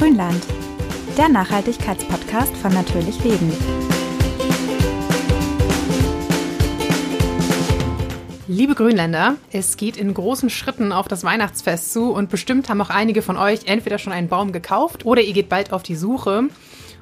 Grünland, der Nachhaltigkeitspodcast von Natürlich Leben. Liebe Grünländer, es geht in großen Schritten auf das Weihnachtsfest zu und bestimmt haben auch einige von euch entweder schon einen Baum gekauft oder ihr geht bald auf die Suche.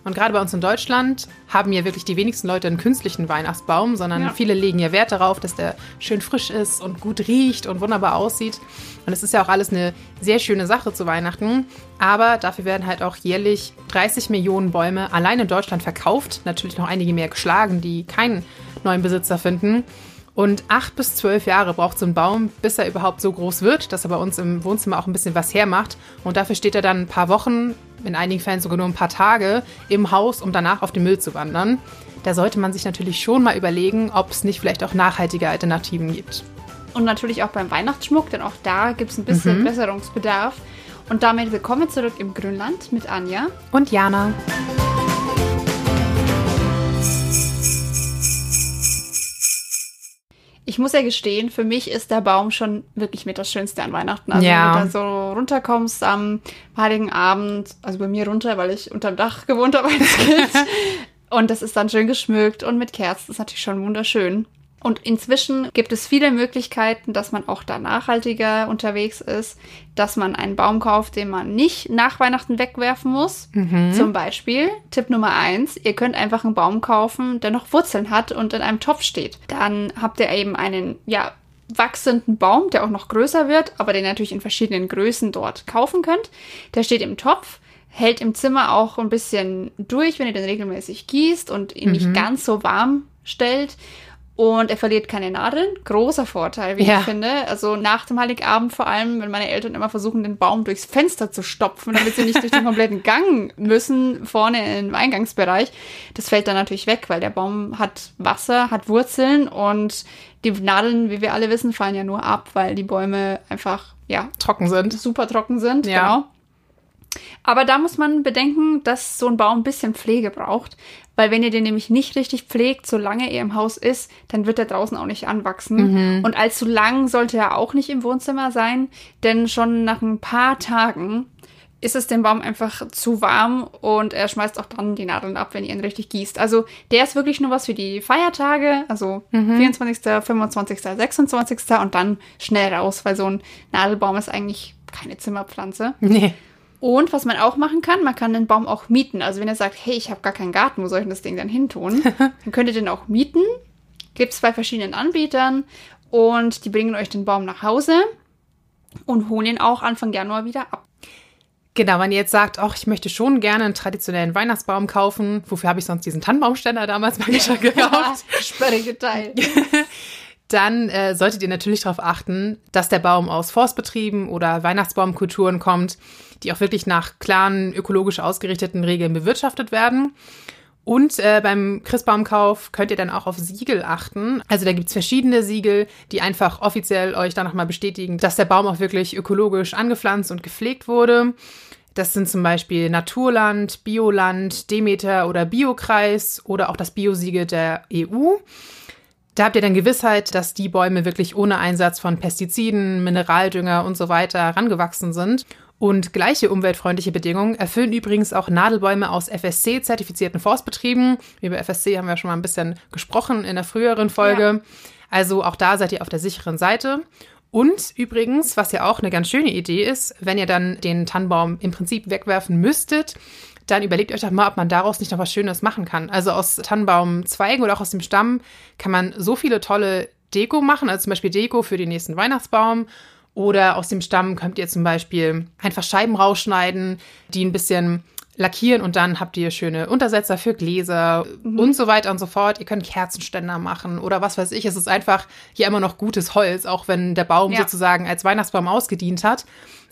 Und gerade bei uns in Deutschland haben ja wirklich die wenigsten Leute einen künstlichen Weihnachtsbaum, sondern ja. viele legen ja Wert darauf, dass der schön frisch ist und gut riecht und wunderbar aussieht. Und es ist ja auch alles eine sehr schöne Sache zu Weihnachten. Aber dafür werden halt auch jährlich 30 Millionen Bäume allein in Deutschland verkauft. Natürlich noch einige mehr geschlagen, die keinen neuen Besitzer finden. Und acht bis zwölf Jahre braucht so ein Baum, bis er überhaupt so groß wird, dass er bei uns im Wohnzimmer auch ein bisschen was hermacht. Und dafür steht er dann ein paar Wochen, in einigen Fällen sogar nur ein paar Tage im Haus, um danach auf den Müll zu wandern. Da sollte man sich natürlich schon mal überlegen, ob es nicht vielleicht auch nachhaltige Alternativen gibt. Und natürlich auch beim Weihnachtsschmuck, denn auch da gibt es ein bisschen mhm. Besserungsbedarf. Und damit willkommen zurück im Grünland mit Anja und Jana. Ich muss ja gestehen, für mich ist der Baum schon wirklich mit das Schönste an Weihnachten. Also ja. wenn du da so runterkommst am Heiligen Abend, also bei mir runter, weil ich unterm Dach gewohnt habe als Kind. und das ist dann schön geschmückt und mit Kerzen. Das ist natürlich schon wunderschön. Und inzwischen gibt es viele Möglichkeiten, dass man auch da nachhaltiger unterwegs ist, dass man einen Baum kauft, den man nicht nach Weihnachten wegwerfen muss. Mhm. Zum Beispiel, Tipp Nummer eins, ihr könnt einfach einen Baum kaufen, der noch Wurzeln hat und in einem Topf steht. Dann habt ihr eben einen, ja, wachsenden Baum, der auch noch größer wird, aber den natürlich in verschiedenen Größen dort kaufen könnt. Der steht im Topf hält im Zimmer auch ein bisschen durch, wenn ihr den regelmäßig gießt und ihn mhm. nicht ganz so warm stellt. Und er verliert keine Nadeln. Großer Vorteil, wie ja. ich finde. Also nach dem Heiligabend vor allem, wenn meine Eltern immer versuchen, den Baum durchs Fenster zu stopfen, damit sie nicht durch den kompletten Gang müssen, vorne im Eingangsbereich. Das fällt dann natürlich weg, weil der Baum hat Wasser, hat Wurzeln und die Nadeln, wie wir alle wissen, fallen ja nur ab, weil die Bäume einfach, ja, trocken sind. Super trocken sind, ja. genau. Aber da muss man bedenken, dass so ein Baum ein bisschen Pflege braucht, weil wenn ihr den nämlich nicht richtig pflegt, solange er im Haus ist, dann wird er draußen auch nicht anwachsen. Mhm. Und allzu lang sollte er auch nicht im Wohnzimmer sein, denn schon nach ein paar Tagen ist es dem Baum einfach zu warm und er schmeißt auch dann die Nadeln ab, wenn ihr ihn richtig gießt. Also der ist wirklich nur was für die Feiertage, also mhm. 24., 25., 26. und dann schnell raus, weil so ein Nadelbaum ist eigentlich keine Zimmerpflanze. Nee. Und was man auch machen kann, man kann den Baum auch mieten. Also wenn ihr sagt, hey, ich habe gar keinen Garten, wo soll ich denn das Ding dann hin tun? dann könnt ihr den auch mieten. Gibt es bei verschiedenen Anbietern und die bringen euch den Baum nach Hause und holen ihn auch Anfang Januar wieder ab. Genau, wenn ihr jetzt sagt, ach, ich möchte schon gerne einen traditionellen Weihnachtsbaum kaufen, wofür habe ich sonst diesen Tannenbaumständer damals mal gekauft? Sperrige Teil. Dann äh, solltet ihr natürlich darauf achten, dass der Baum aus Forstbetrieben oder Weihnachtsbaumkulturen kommt, die auch wirklich nach klaren, ökologisch ausgerichteten Regeln bewirtschaftet werden. Und äh, beim Christbaumkauf könnt ihr dann auch auf Siegel achten. Also da gibt's verschiedene Siegel, die einfach offiziell euch dann nochmal bestätigen, dass der Baum auch wirklich ökologisch angepflanzt und gepflegt wurde. Das sind zum Beispiel Naturland, Bioland, Demeter oder Biokreis oder auch das Biosiegel der EU. Da habt ihr dann Gewissheit, dass die Bäume wirklich ohne Einsatz von Pestiziden, Mineraldünger und so weiter rangewachsen sind. Und gleiche umweltfreundliche Bedingungen erfüllen übrigens auch Nadelbäume aus FSC-zertifizierten Forstbetrieben. Über FSC haben wir schon mal ein bisschen gesprochen in der früheren Folge. Ja. Also auch da seid ihr auf der sicheren Seite. Und übrigens, was ja auch eine ganz schöne Idee ist, wenn ihr dann den Tannenbaum im Prinzip wegwerfen müsstet, dann überlegt euch doch mal, ob man daraus nicht noch was Schönes machen kann. Also aus Tannenbaumzweigen oder auch aus dem Stamm kann man so viele tolle Deko machen, also zum Beispiel Deko für den nächsten Weihnachtsbaum. Oder aus dem Stamm könnt ihr zum Beispiel einfach Scheiben rausschneiden, die ein bisschen lackieren und dann habt ihr schöne Untersetzer für Gläser mhm. und so weiter und so fort. Ihr könnt Kerzenständer machen oder was weiß ich. Es ist einfach hier immer noch gutes Holz, auch wenn der Baum ja. sozusagen als Weihnachtsbaum ausgedient hat.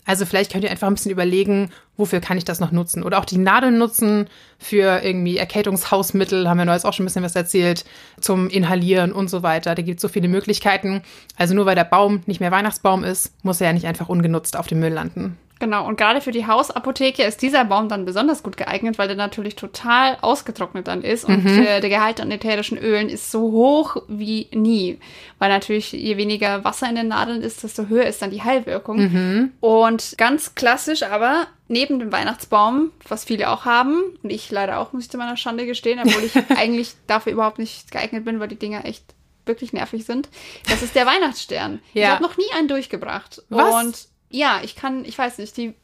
Also vielleicht könnt ihr einfach ein bisschen überlegen, wofür kann ich das noch nutzen? Oder auch die Nadeln nutzen für irgendwie Erkältungshausmittel, haben wir neues auch schon ein bisschen was erzählt, zum Inhalieren und so weiter. Da gibt es so viele Möglichkeiten. Also nur weil der Baum nicht mehr Weihnachtsbaum ist, muss er ja nicht einfach ungenutzt auf dem Müll landen. Genau, und gerade für die Hausapotheke ist dieser Baum dann besonders gut geeignet, weil der natürlich total ausgetrocknet dann ist und mhm. äh, der Gehalt an ätherischen Ölen ist so hoch wie nie. Weil natürlich, je weniger Wasser in den Nadeln ist, desto höher ist dann die Heilwirkung. Mhm. Und ganz klassisch aber neben dem Weihnachtsbaum, was viele auch haben, und ich leider auch, muss ich zu meiner Schande gestehen, obwohl ich eigentlich dafür überhaupt nicht geeignet bin, weil die Dinger echt wirklich nervig sind. Das ist der Weihnachtsstern. Ja. Ich habe noch nie einen durchgebracht. Was? Und ja, ich kann, ich weiß nicht, die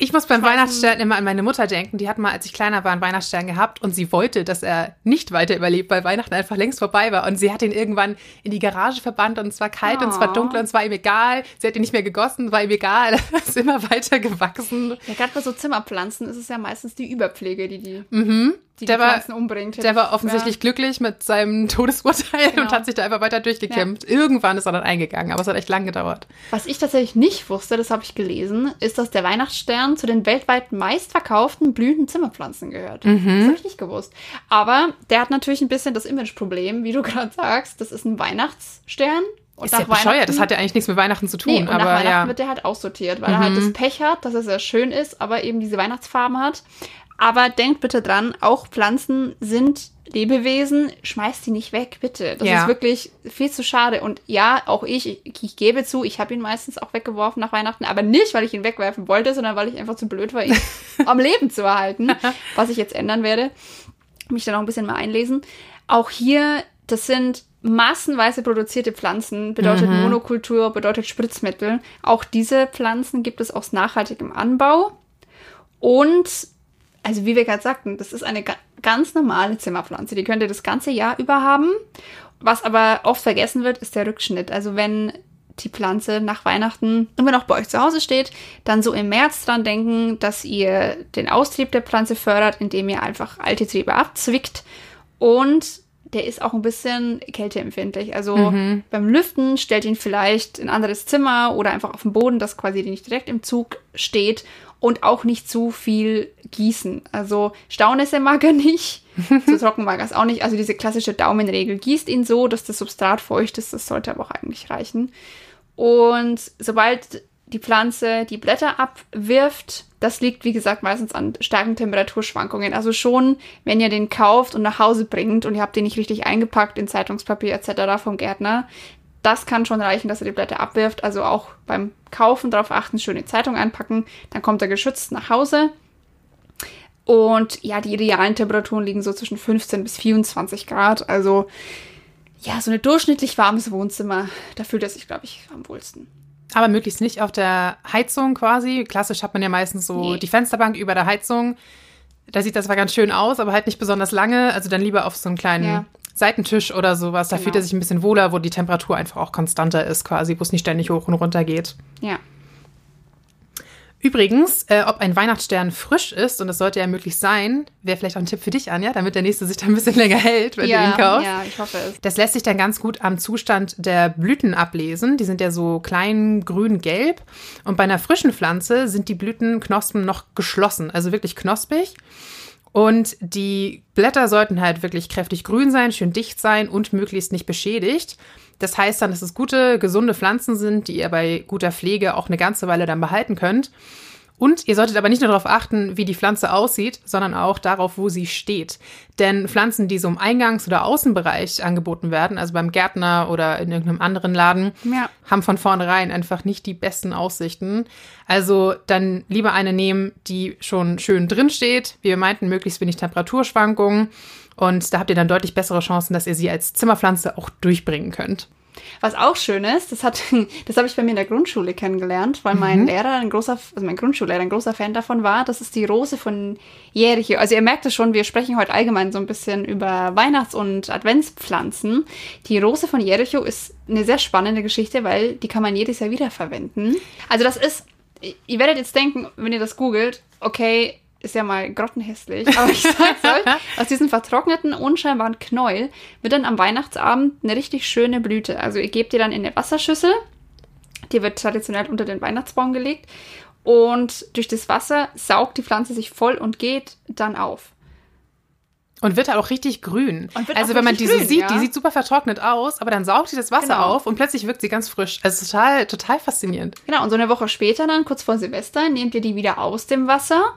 ich muss beim Weihnachtsstern immer an meine Mutter denken. Die hat mal, als ich kleiner war, einen Weihnachtsstern gehabt und sie wollte, dass er nicht weiter überlebt, weil Weihnachten einfach längst vorbei war. Und sie hat ihn irgendwann in die Garage verbannt und es war kalt oh. und es war dunkel und es war ihm egal. Sie hat ihn nicht mehr gegossen, war ihm egal. Er ist immer weiter gewachsen. Ja, gerade bei so Zimmerpflanzen ist es ja meistens die Überpflege, die die, mhm. die, der die Pflanzen war, umbringt. Der war offensichtlich ja. glücklich mit seinem Todesurteil genau. und hat sich da einfach weiter durchgekämpft. Ja. Irgendwann ist er dann eingegangen, aber es hat echt lang gedauert. Was ich tatsächlich nicht wusste, das habe ich gelesen, ist, dass der Weihnachtsstern zu den weltweit meistverkauften blühenden Zimmerpflanzen gehört. Mhm. Das habe ich nicht gewusst. Aber der hat natürlich ein bisschen das Imageproblem, wie du gerade sagst. Das ist ein Weihnachtsstern. Und ist nach ja bescheuert, das hat ja eigentlich nichts mit Weihnachten zu tun. Nee, und aber nach Weihnachten ja. wird der halt aussortiert, weil mhm. er halt das Pech hat, dass er sehr schön ist, aber eben diese Weihnachtsfarben hat. Aber denkt bitte dran, auch Pflanzen sind Lebewesen, schmeißt die nicht weg, bitte. Das ja. ist wirklich viel zu schade. Und ja, auch ich, ich, ich gebe zu, ich habe ihn meistens auch weggeworfen nach Weihnachten, aber nicht, weil ich ihn wegwerfen wollte, sondern weil ich einfach zu blöd war, ihn am Leben zu erhalten, was ich jetzt ändern werde. Mich dann auch ein bisschen mal einlesen. Auch hier, das sind massenweise produzierte Pflanzen, bedeutet mhm. Monokultur, bedeutet Spritzmittel. Auch diese Pflanzen gibt es aus nachhaltigem Anbau. Und also wie wir gerade sagten, das ist eine ganz normale Zimmerpflanze. Die könnt ihr das ganze Jahr über haben. Was aber oft vergessen wird, ist der Rückschnitt. Also wenn die Pflanze nach Weihnachten immer noch bei euch zu Hause steht, dann so im März dran denken, dass ihr den Austrieb der Pflanze fördert, indem ihr einfach alte Triebe abzwickt. Und der ist auch ein bisschen kälteempfindlich. Also mhm. beim Lüften stellt ihn vielleicht in ein anderes Zimmer oder einfach auf den Boden, dass quasi nicht direkt im Zug steht und auch nicht zu viel gießen. Also Staunässe mag er nicht, zu trocken mag er es auch nicht. Also diese klassische Daumenregel, gießt ihn so, dass das Substrat feucht ist, das sollte aber auch eigentlich reichen. Und sobald die Pflanze die Blätter abwirft, das liegt, wie gesagt, meistens an starken Temperaturschwankungen. Also schon, wenn ihr den kauft und nach Hause bringt und ihr habt den nicht richtig eingepackt in Zeitungspapier etc. vom Gärtner, das kann schon reichen, dass er die Blätter abwirft. Also auch beim Kaufen darauf achten, schöne Zeitung einpacken. Dann kommt er geschützt nach Hause. Und ja, die idealen Temperaturen liegen so zwischen 15 bis 24 Grad. Also ja, so ein durchschnittlich warmes Wohnzimmer, da fühlt er sich, glaube ich, am wohlsten. Aber möglichst nicht auf der Heizung quasi. Klassisch hat man ja meistens so nee. die Fensterbank über der Heizung. Da sieht das zwar ganz schön aus, aber halt nicht besonders lange. Also dann lieber auf so einen kleinen ja. Seitentisch oder sowas. Da genau. fühlt er sich ein bisschen wohler, wo die Temperatur einfach auch konstanter ist, quasi, wo es nicht ständig hoch und runter geht. Ja. Übrigens, äh, ob ein Weihnachtsstern frisch ist, und das sollte ja möglich sein, wäre vielleicht auch ein Tipp für dich, Anja, damit der nächste sich dann ein bisschen länger hält, wenn ja, du ihn kaufst. Ja, ich hoffe es. Das lässt sich dann ganz gut am Zustand der Blüten ablesen. Die sind ja so klein, grün, gelb. Und bei einer frischen Pflanze sind die Blütenknospen noch geschlossen, also wirklich knospig. Und die Blätter sollten halt wirklich kräftig grün sein, schön dicht sein und möglichst nicht beschädigt. Das heißt dann, dass es gute, gesunde Pflanzen sind, die ihr bei guter Pflege auch eine ganze Weile dann behalten könnt. Und ihr solltet aber nicht nur darauf achten, wie die Pflanze aussieht, sondern auch darauf, wo sie steht. Denn Pflanzen, die so im Eingangs- oder Außenbereich angeboten werden, also beim Gärtner oder in irgendeinem anderen Laden, ja. haben von vornherein einfach nicht die besten Aussichten. Also dann lieber eine nehmen, die schon schön drin steht. Wie wir meinten, möglichst wenig Temperaturschwankungen. Und da habt ihr dann deutlich bessere Chancen, dass ihr sie als Zimmerpflanze auch durchbringen könnt. Was auch schön ist, das, hat, das habe ich bei mir in der Grundschule kennengelernt, weil mein mhm. Lehrer, ein großer, also mein Grundschullehrer, ein großer Fan davon war. Das ist die Rose von Jericho. Also ihr merkt es schon, wir sprechen heute allgemein so ein bisschen über Weihnachts- und Adventspflanzen. Die Rose von Jericho ist eine sehr spannende Geschichte, weil die kann man jedes Jahr wiederverwenden. Also das ist, ihr werdet jetzt denken, wenn ihr das googelt, okay, ist ja mal grottenhässlich, aber ich sag's euch, aus diesem vertrockneten, unscheinbaren Knäuel wird dann am Weihnachtsabend eine richtig schöne Blüte. Also ihr gebt die dann in eine Wasserschüssel, die wird traditionell unter den Weihnachtsbaum gelegt und durch das Wasser saugt die Pflanze sich voll und geht dann auf. Und wird halt auch richtig grün. Also wenn man die so sieht, ja. die sieht super vertrocknet aus, aber dann saugt sie das Wasser genau. auf und plötzlich wirkt sie ganz frisch. Also total, total faszinierend. Genau, und so eine Woche später dann, kurz vor Silvester, nehmt ihr die wieder aus dem Wasser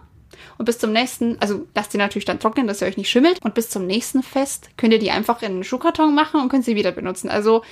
und bis zum nächsten, also lasst die natürlich dann trocknen, dass ihr euch nicht schimmelt. Und bis zum nächsten Fest könnt ihr die einfach in einen Schuhkarton machen und könnt sie wieder benutzen. Also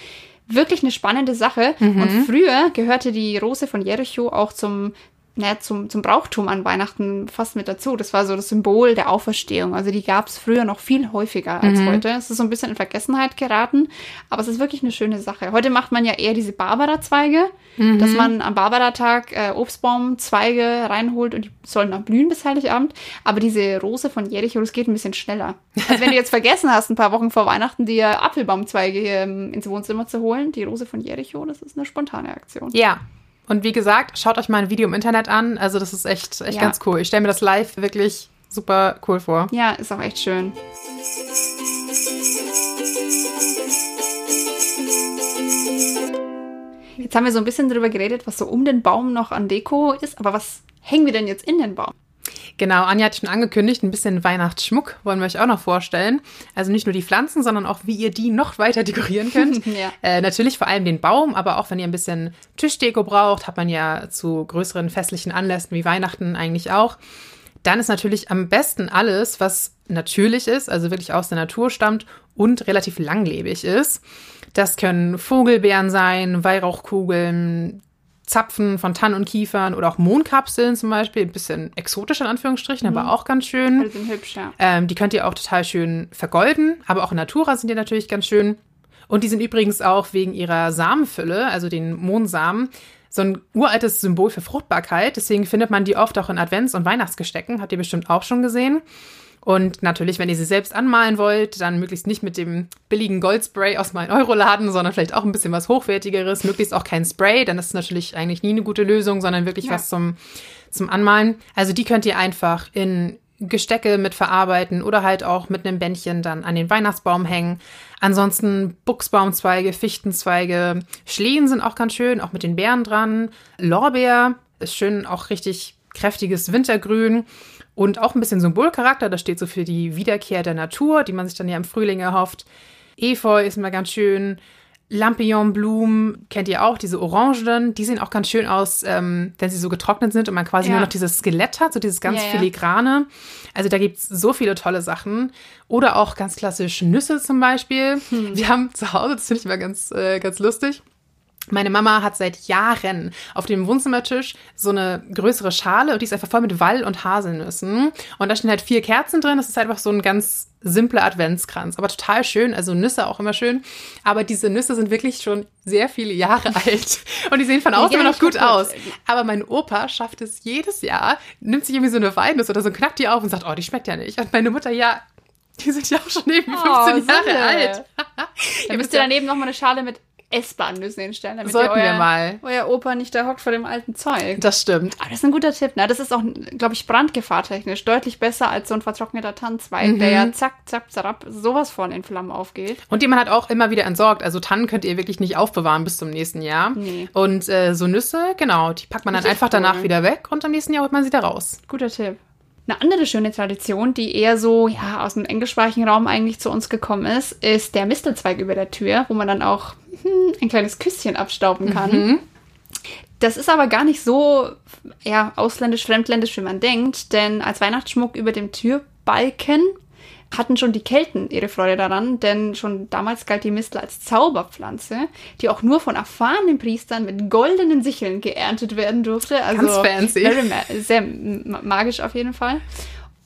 wirklich eine spannende Sache. Mhm. Und früher gehörte die Rose von Jericho auch zum naja, zum, zum Brauchtum an Weihnachten fast mit dazu. Das war so das Symbol der Auferstehung. Also die gab es früher noch viel häufiger als mhm. heute. Es ist so ein bisschen in Vergessenheit geraten, aber es ist wirklich eine schöne Sache. Heute macht man ja eher diese Barbara-Zweige, mhm. dass man am Barbara-Tag äh, Obstbaumzweige reinholt und die sollen dann blühen bis Heiligabend. Aber diese Rose von Jericho, das geht ein bisschen schneller. Also wenn du jetzt vergessen hast, ein paar Wochen vor Weihnachten dir Apfelbaumzweige hier ins Wohnzimmer zu holen, die Rose von Jericho, das ist eine spontane Aktion. Ja, und wie gesagt, schaut euch mal ein Video im Internet an. Also das ist echt, echt ja. ganz cool. Ich stelle mir das live wirklich super cool vor. Ja, ist auch echt schön. Jetzt haben wir so ein bisschen darüber geredet, was so um den Baum noch an Deko ist, aber was hängen wir denn jetzt in den Baum? Genau, Anja hat schon angekündigt, ein bisschen Weihnachtsschmuck wollen wir euch auch noch vorstellen. Also nicht nur die Pflanzen, sondern auch, wie ihr die noch weiter dekorieren könnt. ja. äh, natürlich vor allem den Baum, aber auch wenn ihr ein bisschen Tischdeko braucht, hat man ja zu größeren festlichen Anlässen wie Weihnachten eigentlich auch. Dann ist natürlich am besten alles, was natürlich ist, also wirklich aus der Natur stammt und relativ langlebig ist. Das können Vogelbeeren sein, Weihrauchkugeln, Zapfen von Tannen und Kiefern oder auch Mondkapseln zum Beispiel. Ein bisschen exotisch in Anführungsstrichen, mhm. aber auch ganz schön. Die sind hübsch, ja. Ähm, die könnt ihr auch total schön vergolden, aber auch in Natura sind die natürlich ganz schön. Und die sind übrigens auch wegen ihrer Samenfülle, also den Mohnsamen, so ein uraltes Symbol für Fruchtbarkeit. Deswegen findet man die oft auch in Advents- und Weihnachtsgestecken. Habt ihr bestimmt auch schon gesehen. Und natürlich, wenn ihr sie selbst anmalen wollt, dann möglichst nicht mit dem billigen Goldspray aus meinem Euroladen, sondern vielleicht auch ein bisschen was Hochwertigeres. Möglichst auch kein Spray, dann ist es natürlich eigentlich nie eine gute Lösung, sondern wirklich ja. was zum, zum Anmalen. Also die könnt ihr einfach in Gestecke mit verarbeiten oder halt auch mit einem Bändchen dann an den Weihnachtsbaum hängen. Ansonsten Buchsbaumzweige, Fichtenzweige, Schlehen sind auch ganz schön, auch mit den Beeren dran. Lorbeer ist schön, auch richtig kräftiges Wintergrün. Und auch ein bisschen Symbolcharakter, das steht so für die Wiederkehr der Natur, die man sich dann ja im Frühling erhofft. Efeu ist immer ganz schön. Lampignonblumen kennt ihr auch, diese Orangen, die sehen auch ganz schön aus, ähm, wenn sie so getrocknet sind und man quasi ja. nur noch dieses Skelett hat, so dieses ganz ja, filigrane. Also da gibt es so viele tolle Sachen. Oder auch ganz klassisch Nüsse zum Beispiel. Hm. Wir haben zu Hause, das finde ich immer ganz, äh, ganz lustig, meine Mama hat seit Jahren auf dem Wohnzimmertisch so eine größere Schale und die ist einfach voll mit Wall- und Haselnüssen. Und da stehen halt vier Kerzen drin. Das ist einfach so ein ganz simpler Adventskranz, aber total schön. Also Nüsse auch immer schön. Aber diese Nüsse sind wirklich schon sehr viele Jahre alt und die sehen von außen immer noch gut aus. Aber mein Opa schafft es jedes Jahr, nimmt sich irgendwie so eine Walnuss oder so, knackt die auf und sagt, oh, die schmeckt ja nicht. Und meine Mutter, ja, die sind ja auch schon eben 15 oh, Jahre alt. Dann müsst ihr daneben noch mal eine Schale mit S-Bahn-Nüsse hinstellen, damit Sollten euer, wir mal. euer Opa nicht da hockt vor dem alten Zeug. Das stimmt. Aber das ist ein guter Tipp. Ne? Das ist auch, glaube ich, brandgefahrtechnisch deutlich besser als so ein vertrockneter Tannenzweig, mhm. der ja zack, zack, zerab, sowas von in Flammen aufgeht. Und die man halt auch immer wieder entsorgt. Also Tannen könnt ihr wirklich nicht aufbewahren bis zum nächsten Jahr. Nee. Und äh, so Nüsse, genau, die packt man dann einfach cool. danach wieder weg und am nächsten Jahr holt man sie da raus. Guter Tipp. Eine andere schöne Tradition, die eher so ja, aus dem englischsprachigen Raum eigentlich zu uns gekommen ist, ist der Mistelzweig über der Tür, wo man dann auch hm, ein kleines Küsschen abstauben kann. Mhm. Das ist aber gar nicht so ja, ausländisch, fremdländisch, wie man denkt, denn als Weihnachtsschmuck über dem Türbalken hatten schon die Kelten ihre Freude daran, denn schon damals galt die Mistel als Zauberpflanze, die auch nur von erfahrenen Priestern mit goldenen Sicheln geerntet werden durfte. Also Ganz fancy. Ma sehr magisch auf jeden Fall.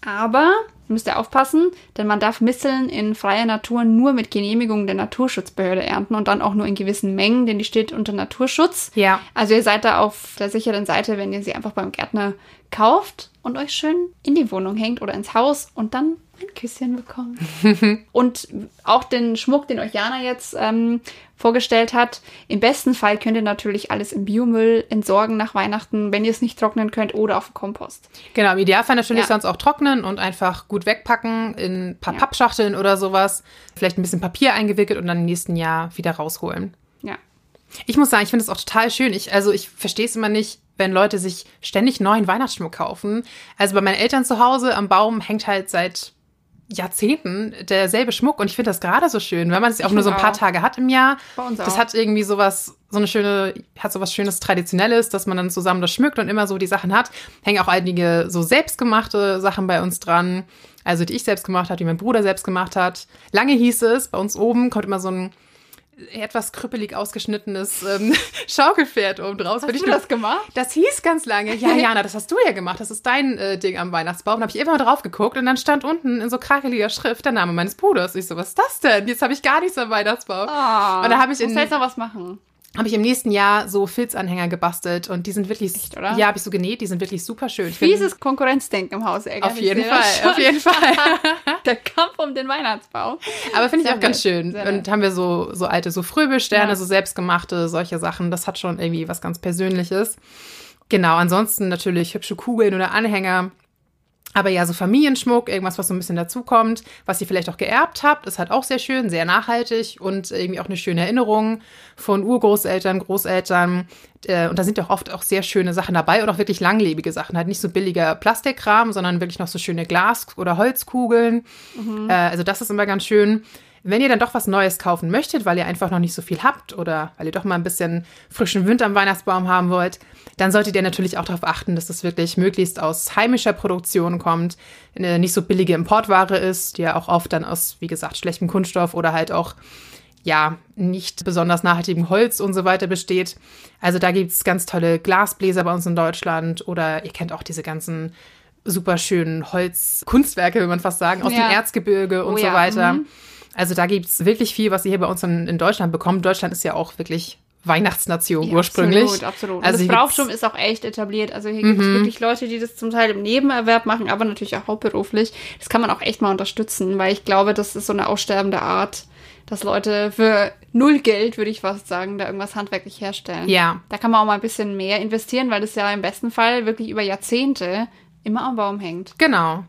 Aber müsst ihr aufpassen, denn man darf Misteln in freier Natur nur mit Genehmigung der Naturschutzbehörde ernten und dann auch nur in gewissen Mengen, denn die steht unter Naturschutz. Ja. Also ihr seid da auf der sicheren Seite, wenn ihr sie einfach beim Gärtner kauft und euch schön in die Wohnung hängt oder ins Haus und dann ein Küsschen bekommen. und auch den Schmuck, den euch Jana jetzt ähm, vorgestellt hat. Im besten Fall könnt ihr natürlich alles im Biomüll entsorgen nach Weihnachten, wenn ihr es nicht trocknen könnt oder auf Kompost. Genau, im Idealfall natürlich ja. sonst auch trocknen und einfach gut wegpacken in ein paar ja. Pappschachteln oder sowas. Vielleicht ein bisschen Papier eingewickelt und dann im nächsten Jahr wieder rausholen. Ja. Ich muss sagen, ich finde es auch total schön. Ich, also ich verstehe es immer nicht, wenn Leute sich ständig neuen Weihnachtsschmuck kaufen. Also bei meinen Eltern zu Hause am Baum hängt halt seit Jahrzehnten derselbe Schmuck und ich finde das gerade so schön, wenn man es auch nur so ein paar auch. Tage hat im Jahr. Bei uns auch. Das hat irgendwie sowas, so eine schöne, hat sowas schönes Traditionelles, dass man dann zusammen das schmückt und immer so die Sachen hat. Hängen auch einige so selbstgemachte Sachen bei uns dran. Also die ich selbst gemacht habe, die mein Bruder selbst gemacht hat. Lange hieß es, bei uns oben kommt immer so ein etwas krüppelig ausgeschnittenes ähm, Schaukelpferd oben draus. Hast du das gemacht? Das hieß ganz lange. Ja, Jana, das hast du ja gemacht. Das ist dein äh, Ding am Weihnachtsbaum. Da habe ich immer drauf geguckt und dann stand unten in so krakeliger Schrift der Name meines Bruders. Ich so, was ist das denn? Jetzt habe ich gar nichts am Weihnachtsbaum. Oh, und da habe ich in. jetzt noch was machen habe ich im nächsten Jahr so Filzanhänger gebastelt und die sind wirklich, Echt, oder? ja, habe ich so genäht, die sind wirklich super schön. Fieses Konkurrenzdenken im Haus, Auf jeden Fall, auf jeden Fall. Der Kampf um den Weihnachtsbaum. Aber finde ich auch ganz schön. Sehr und haben wir so, so alte, so Fröbelsterne, ja. so selbstgemachte, solche Sachen. Das hat schon irgendwie was ganz Persönliches. Genau, ansonsten natürlich hübsche Kugeln oder Anhänger. Aber ja, so Familienschmuck, irgendwas, was so ein bisschen dazukommt, was ihr vielleicht auch geerbt habt, ist halt auch sehr schön, sehr nachhaltig und irgendwie auch eine schöne Erinnerung von Urgroßeltern, Großeltern. Äh, und da sind ja auch oft auch sehr schöne Sachen dabei und auch wirklich langlebige Sachen. Halt nicht so billiger Plastikkram, sondern wirklich noch so schöne Glas- oder Holzkugeln. Mhm. Äh, also das ist immer ganz schön. Wenn ihr dann doch was Neues kaufen möchtet, weil ihr einfach noch nicht so viel habt oder weil ihr doch mal ein bisschen frischen Wind am Weihnachtsbaum haben wollt, dann solltet ihr natürlich auch darauf achten, dass das wirklich möglichst aus heimischer Produktion kommt, eine nicht so billige Importware ist, die ja auch oft dann aus, wie gesagt, schlechtem Kunststoff oder halt auch ja, nicht besonders nachhaltigem Holz und so weiter besteht. Also da gibt es ganz tolle Glasbläser bei uns in Deutschland oder ihr kennt auch diese ganzen super schönen Holzkunstwerke, will man fast sagen, aus ja. dem Erzgebirge und oh, so weiter. Mhm. Also da gibt es wirklich viel, was ihr hier bei uns in, in, Deutschland bekommt. Deutschland ist ja auch wirklich Weihnachtsnation ja, ursprünglich. Absolut, absolut. Also das Brauchtum ist auch echt etabliert. Also hier gibt es mhm. wirklich Leute, die das zum Teil im Nebenerwerb machen, aber natürlich auch hauptberuflich. Das kann man auch echt mal unterstützen, weil ich glaube, das ist so eine aussterbende Art, dass Leute für null Geld, würde ich fast sagen, da irgendwas handwerklich herstellen. Ja. Da kann man auch mal ein bisschen mehr investieren, weil das ja im besten Fall wirklich über Jahrzehnte immer am Baum hängt. Genau.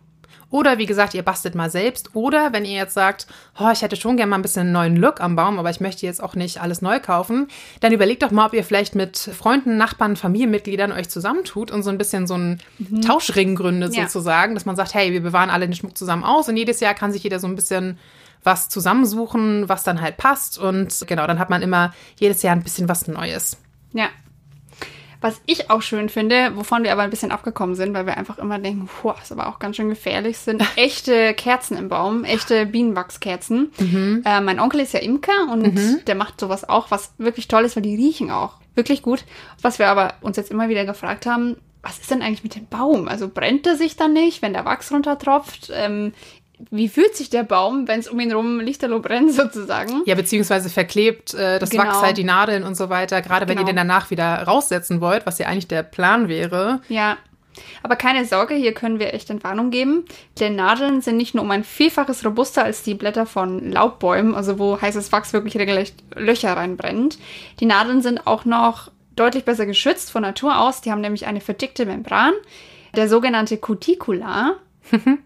Oder wie gesagt, ihr bastelt mal selbst. Oder wenn ihr jetzt sagt, oh, ich hätte schon gerne mal ein bisschen einen neuen Look am Baum, aber ich möchte jetzt auch nicht alles neu kaufen, dann überlegt doch mal, ob ihr vielleicht mit Freunden, Nachbarn, Familienmitgliedern euch zusammentut und so ein bisschen so einen mhm. Tauschring gründet ja. sozusagen, dass man sagt, hey, wir bewahren alle den Schmuck zusammen aus und jedes Jahr kann sich jeder so ein bisschen was zusammensuchen, was dann halt passt und genau, dann hat man immer jedes Jahr ein bisschen was Neues. Ja, was ich auch schön finde, wovon wir aber ein bisschen abgekommen sind, weil wir einfach immer denken, boah, ist aber auch ganz schön gefährlich, sind echte Kerzen im Baum, echte Bienenwachskerzen. Mhm. Äh, mein Onkel ist ja Imker und mhm. der macht sowas auch, was wirklich toll ist, weil die riechen auch wirklich gut. Was wir aber uns jetzt immer wieder gefragt haben, was ist denn eigentlich mit dem Baum? Also brennt er sich dann nicht, wenn der Wachs runtertropft? Ähm, wie fühlt sich der Baum, wenn es um ihn rum lichterloh brennt sozusagen? Ja, beziehungsweise verklebt äh, das genau. Wachs halt die Nadeln und so weiter, gerade wenn genau. ihr den danach wieder raussetzen wollt, was ja eigentlich der Plan wäre. Ja. Aber keine Sorge, hier können wir echt Entwarnung geben. Denn Nadeln sind nicht nur um ein Vielfaches robuster als die Blätter von Laubbäumen, also wo heißes Wachs wirklich regelrecht Löcher reinbrennt. Die Nadeln sind auch noch deutlich besser geschützt von Natur aus. Die haben nämlich eine verdickte Membran, der sogenannte Cuticula.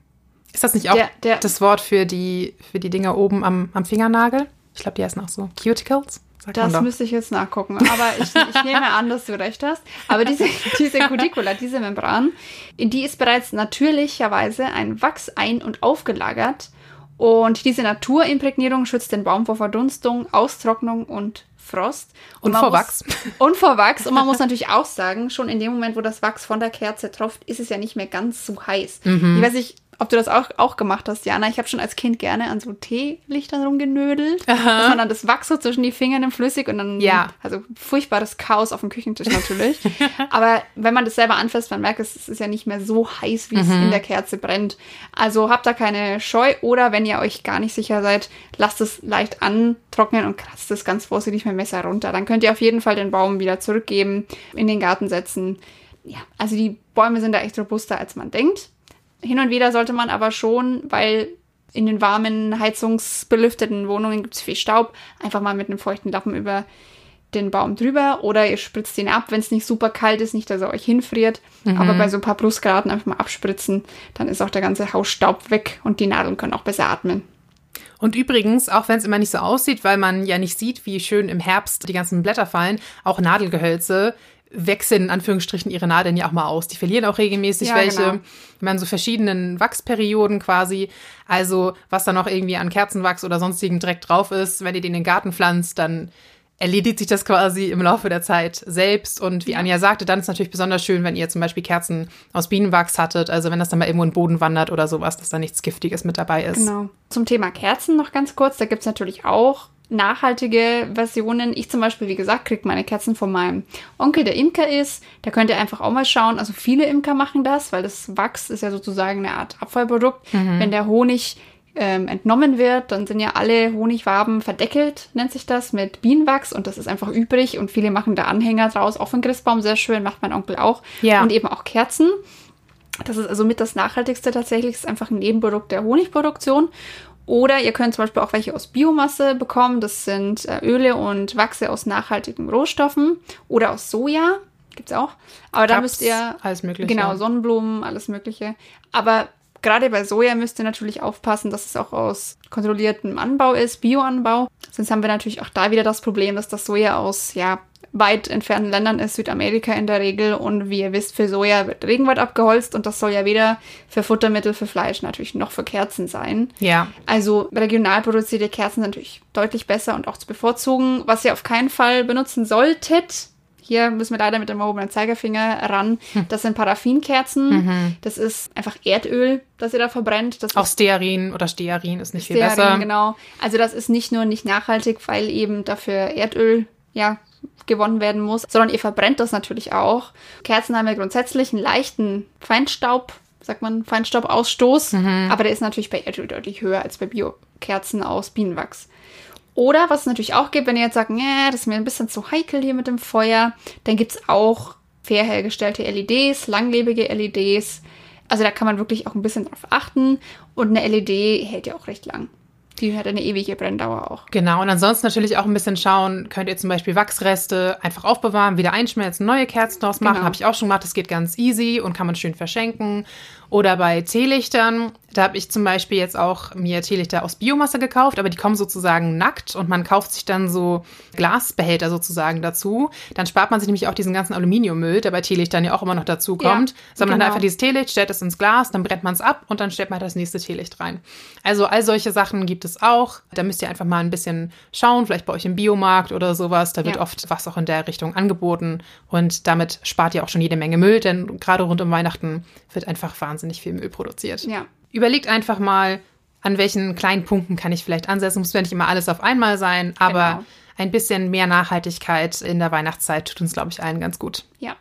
Ist das nicht auch der, der, das Wort für die, für die Dinger oben am, am Fingernagel? Ich glaube, die heißen auch so. Cuticles? das müsste ich jetzt nachgucken. Aber ich, ich nehme an, dass du recht hast. Aber diese, diese Cuticula, diese Membran, in die ist bereits natürlicherweise ein Wachs ein- und aufgelagert. Und diese Naturimpregnierung schützt den Baum vor Verdunstung, Austrocknung und Frost. Und, und vor Wachs. Und vor Wachs. Und man muss natürlich auch sagen, schon in dem Moment, wo das Wachs von der Kerze tropft, ist es ja nicht mehr ganz so heiß. Mhm. Ich weiß nicht, ob du das auch, auch gemacht hast, Jana. Ich habe schon als Kind gerne an so Teelichtern rumgenödelt. Aha. Dass man dann das Wachs so zwischen die Finger nimmt, flüssig und dann, ja. also furchtbares Chaos auf dem Küchentisch natürlich. Aber wenn man das selber anfasst, man merkt, es ist ja nicht mehr so heiß, wie mhm. es in der Kerze brennt. Also habt da keine Scheu oder wenn ihr euch gar nicht sicher seid, lasst es leicht antrocknen und kratzt es ganz vorsichtig mit dem Messer runter. Dann könnt ihr auf jeden Fall den Baum wieder zurückgeben, in den Garten setzen. Ja, also die Bäume sind da echt robuster, als man denkt. Hin und wieder sollte man aber schon, weil in den warmen, heizungsbelüfteten Wohnungen gibt es viel Staub, einfach mal mit einem feuchten Lappen über den Baum drüber oder ihr spritzt ihn ab, wenn es nicht super kalt ist, nicht, dass er euch hinfriert. Mhm. Aber bei so ein paar Brustgraden einfach mal abspritzen, dann ist auch der ganze Hausstaub weg und die Nadeln können auch besser atmen. Und übrigens, auch wenn es immer nicht so aussieht, weil man ja nicht sieht, wie schön im Herbst die ganzen Blätter fallen, auch Nadelgehölze wechseln in Anführungsstrichen ihre Nadeln ja auch mal aus. Die verlieren auch regelmäßig ja, welche. Genau. Man so verschiedenen Wachsperioden quasi. Also was da noch irgendwie an Kerzenwachs oder sonstigem Dreck drauf ist, wenn ihr den in den Garten pflanzt, dann erledigt sich das quasi im Laufe der Zeit selbst. Und wie ja. Anja sagte, dann ist es natürlich besonders schön, wenn ihr zum Beispiel Kerzen aus Bienenwachs hattet. Also wenn das dann mal irgendwo in den Boden wandert oder sowas, dass da nichts Giftiges mit dabei ist. Genau. Zum Thema Kerzen noch ganz kurz. Da gibt es natürlich auch nachhaltige Versionen. Ich zum Beispiel, wie gesagt, kriege meine Kerzen von meinem Onkel, der Imker ist. Da könnt ihr einfach auch mal schauen. Also viele Imker machen das, weil das Wachs ist ja sozusagen eine Art Abfallprodukt. Mhm. Wenn der Honig ähm, entnommen wird, dann sind ja alle Honigwaben verdeckelt, nennt sich das, mit Bienenwachs und das ist einfach übrig und viele machen da Anhänger draus, auch von Christbaum, sehr schön, macht mein Onkel auch. Ja. Und eben auch Kerzen. Das ist also mit das Nachhaltigste tatsächlich, das ist einfach ein Nebenprodukt der Honigproduktion. Oder ihr könnt zum Beispiel auch welche aus Biomasse bekommen. Das sind äh, Öle und Wachse aus nachhaltigen Rohstoffen oder aus Soja. Gibt's auch. Aber Cups, da müsst ihr. Alles Mögliche. Genau, Sonnenblumen, alles Mögliche. Aber gerade bei Soja müsst ihr natürlich aufpassen, dass es auch aus kontrolliertem Anbau ist, Bioanbau. Sonst haben wir natürlich auch da wieder das Problem, dass das Soja aus, ja, weit entfernten Ländern ist, Südamerika in der Regel. Und wie ihr wisst, für Soja wird Regenwald abgeholzt und das soll ja weder für Futtermittel, für Fleisch natürlich noch für Kerzen sein. Ja. Also regional produzierte Kerzen sind natürlich deutlich besser und auch zu bevorzugen. Was ihr auf keinen Fall benutzen solltet, hier müssen wir leider mit dem erhobenen Zeigefinger ran. Hm. Das sind Paraffinkerzen. Mhm. Das ist einfach Erdöl, das ihr da verbrennt. Das Auch Stearin oder Stearin ist nicht Stearin, viel besser. genau. Also das ist nicht nur nicht nachhaltig, weil eben dafür Erdöl ja gewonnen werden muss, sondern ihr verbrennt das natürlich auch. Kerzen haben ja grundsätzlich einen leichten Feinstaub, sagt man, Feinstaubausstoß, mhm. aber der ist natürlich bei Erdöl deutlich höher als bei Biokerzen aus Bienenwachs. Oder was es natürlich auch gibt, wenn ihr jetzt sagt, nee, das ist mir ein bisschen zu heikel hier mit dem Feuer, dann gibt es auch fair hergestellte LEDs, langlebige LEDs. Also da kann man wirklich auch ein bisschen drauf achten. Und eine LED hält ja auch recht lang. Die hat eine ewige Brenndauer auch. Genau, und ansonsten natürlich auch ein bisschen schauen, könnt ihr zum Beispiel Wachsreste einfach aufbewahren, wieder einschmelzen, neue Kerzen draus machen. Genau. Habe ich auch schon gemacht, das geht ganz easy und kann man schön verschenken. Oder bei Teelichtern, da habe ich zum Beispiel jetzt auch mir Teelichter aus Biomasse gekauft, aber die kommen sozusagen nackt und man kauft sich dann so Glasbehälter sozusagen dazu. Dann spart man sich nämlich auch diesen ganzen Aluminiummüll, der bei Teelichtern ja auch immer noch dazu kommt. Ja, sondern genau. einfach dieses Teelicht, stellt es ins Glas, dann brennt man es ab und dann stellt man das nächste Teelicht rein. Also all solche Sachen gibt es auch. Da müsst ihr einfach mal ein bisschen schauen, vielleicht bei euch im Biomarkt oder sowas. Da wird ja. oft was auch in der Richtung angeboten und damit spart ihr auch schon jede Menge Müll, denn gerade rund um Weihnachten wird einfach wahnsinnig wahnsinnig viel Müll produziert. Ja. Überlegt einfach mal, an welchen kleinen Punkten kann ich vielleicht ansetzen. Muss ja nicht immer alles auf einmal sein, aber genau. ein bisschen mehr Nachhaltigkeit in der Weihnachtszeit tut uns, glaube ich, allen ganz gut. Ja.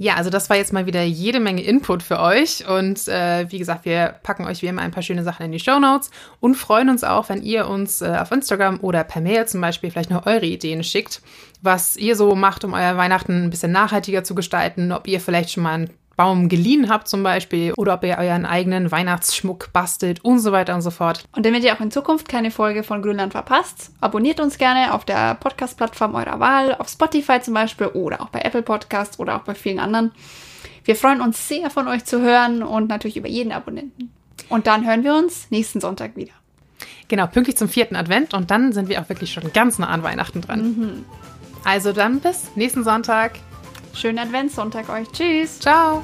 Ja, also das war jetzt mal wieder jede Menge Input für euch. Und äh, wie gesagt, wir packen euch wie immer ein paar schöne Sachen in die Show Notes und freuen uns auch, wenn ihr uns äh, auf Instagram oder per Mail zum Beispiel vielleicht noch eure Ideen schickt, was ihr so macht, um euer Weihnachten ein bisschen nachhaltiger zu gestalten, ob ihr vielleicht schon mal ein Baum geliehen habt zum Beispiel oder ob ihr euren eigenen Weihnachtsschmuck bastelt und so weiter und so fort. Und damit ihr auch in Zukunft keine Folge von Grünland verpasst, abonniert uns gerne auf der Podcast-Plattform eurer Wahl, auf Spotify zum Beispiel oder auch bei Apple Podcasts oder auch bei vielen anderen. Wir freuen uns sehr von euch zu hören und natürlich über jeden Abonnenten. Und dann hören wir uns nächsten Sonntag wieder. Genau, pünktlich zum vierten Advent und dann sind wir auch wirklich schon ganz nah an Weihnachten dran. Mhm. Also dann bis nächsten Sonntag. Schönen Adventssonntag euch. Tschüss. Ciao.